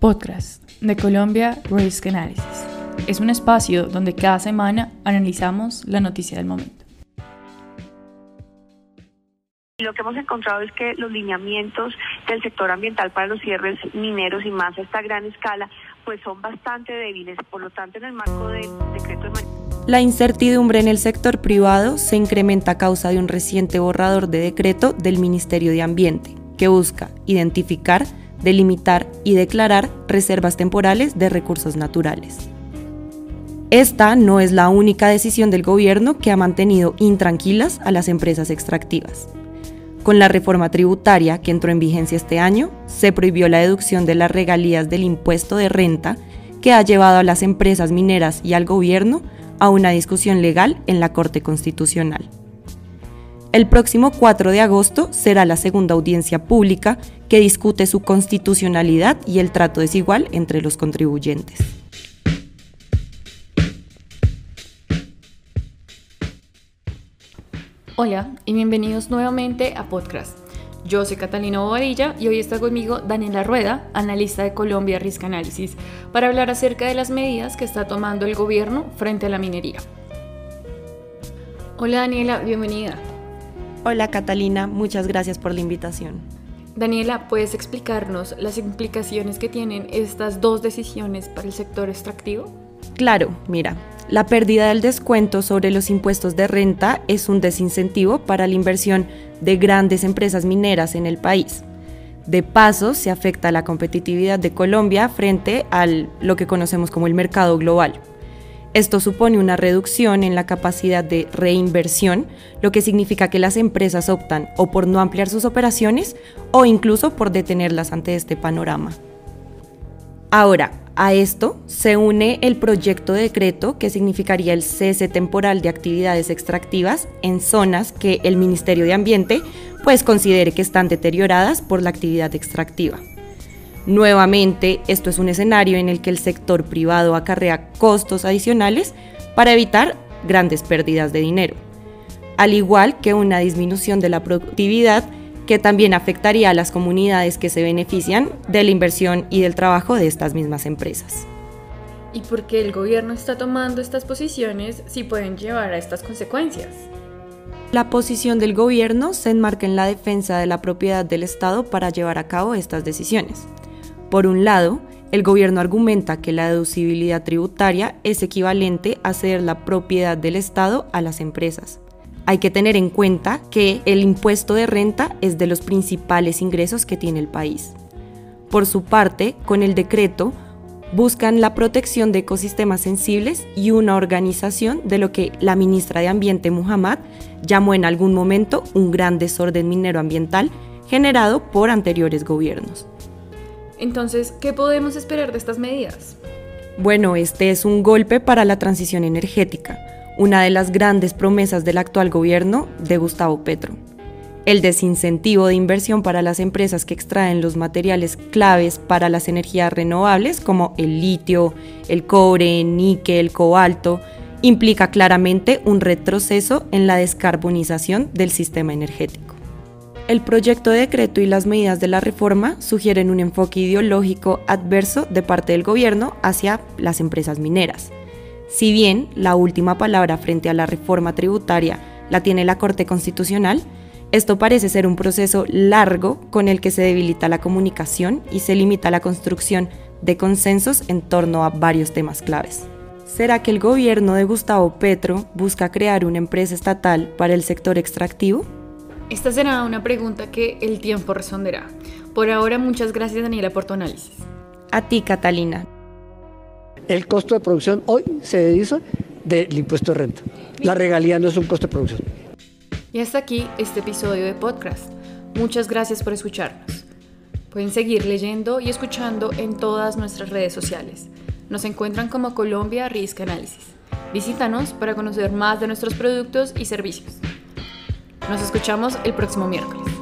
Podcast de Colombia Risk Analysis. Es un espacio donde cada semana analizamos la noticia del momento. Lo que hemos encontrado es que los lineamientos del sector ambiental para los cierres mineros y más a esta gran escala pues son bastante débiles. Por lo tanto, en el marco del decreto de la incertidumbre en el sector privado se incrementa a causa de un reciente borrador de decreto del Ministerio de Ambiente, que busca identificar, delimitar y declarar reservas temporales de recursos naturales. Esta no es la única decisión del gobierno que ha mantenido intranquilas a las empresas extractivas. Con la reforma tributaria que entró en vigencia este año, se prohibió la deducción de las regalías del impuesto de renta que ha llevado a las empresas mineras y al gobierno a una discusión legal en la Corte Constitucional. El próximo 4 de agosto será la segunda audiencia pública que discute su constitucionalidad y el trato desigual entre los contribuyentes. Hola y bienvenidos nuevamente a Podcast yo soy Catalina Bobadilla y hoy está conmigo Daniela Rueda, analista de Colombia Risk Analysis, para hablar acerca de las medidas que está tomando el gobierno frente a la minería. Hola Daniela, bienvenida. Hola Catalina, muchas gracias por la invitación. Daniela, ¿puedes explicarnos las implicaciones que tienen estas dos decisiones para el sector extractivo? Claro, mira, la pérdida del descuento sobre los impuestos de renta es un desincentivo para la inversión de grandes empresas mineras en el país. De paso, se afecta la competitividad de Colombia frente a lo que conocemos como el mercado global. Esto supone una reducción en la capacidad de reinversión, lo que significa que las empresas optan o por no ampliar sus operaciones o incluso por detenerlas ante este panorama. Ahora, a esto se une el proyecto de decreto que significaría el cese temporal de actividades extractivas en zonas que el Ministerio de Ambiente pues considere que están deterioradas por la actividad extractiva. Nuevamente, esto es un escenario en el que el sector privado acarrea costos adicionales para evitar grandes pérdidas de dinero, al igual que una disminución de la productividad que también afectaría a las comunidades que se benefician de la inversión y del trabajo de estas mismas empresas. ¿Y por qué el gobierno está tomando estas posiciones si pueden llevar a estas consecuencias? La posición del gobierno se enmarca en la defensa de la propiedad del Estado para llevar a cabo estas decisiones. Por un lado, el gobierno argumenta que la deducibilidad tributaria es equivalente a ceder la propiedad del Estado a las empresas hay que tener en cuenta que el impuesto de renta es de los principales ingresos que tiene el país. Por su parte, con el decreto, buscan la protección de ecosistemas sensibles y una organización de lo que la ministra de Ambiente Muhammad llamó en algún momento un gran desorden minero ambiental generado por anteriores gobiernos. Entonces, ¿qué podemos esperar de estas medidas? Bueno, este es un golpe para la transición energética una de las grandes promesas del actual gobierno de Gustavo Petro. El desincentivo de inversión para las empresas que extraen los materiales claves para las energías renovables como el litio, el cobre, níquel, cobalto, implica claramente un retroceso en la descarbonización del sistema energético. El proyecto de decreto y las medidas de la reforma sugieren un enfoque ideológico adverso de parte del gobierno hacia las empresas mineras si bien la última palabra frente a la reforma tributaria la tiene la Corte Constitucional, esto parece ser un proceso largo con el que se debilita la comunicación y se limita la construcción de consensos en torno a varios temas claves. ¿Será que el gobierno de Gustavo Petro busca crear una empresa estatal para el sector extractivo? Esta será una pregunta que el tiempo responderá. Por ahora, muchas gracias Daniela por tu análisis. A ti, Catalina. El costo de producción hoy se dedica del impuesto de renta. La regalía no es un costo de producción. Y hasta aquí este episodio de podcast. Muchas gracias por escucharnos. Pueden seguir leyendo y escuchando en todas nuestras redes sociales. Nos encuentran como Colombia Risk Analysis. Visítanos para conocer más de nuestros productos y servicios. Nos escuchamos el próximo miércoles.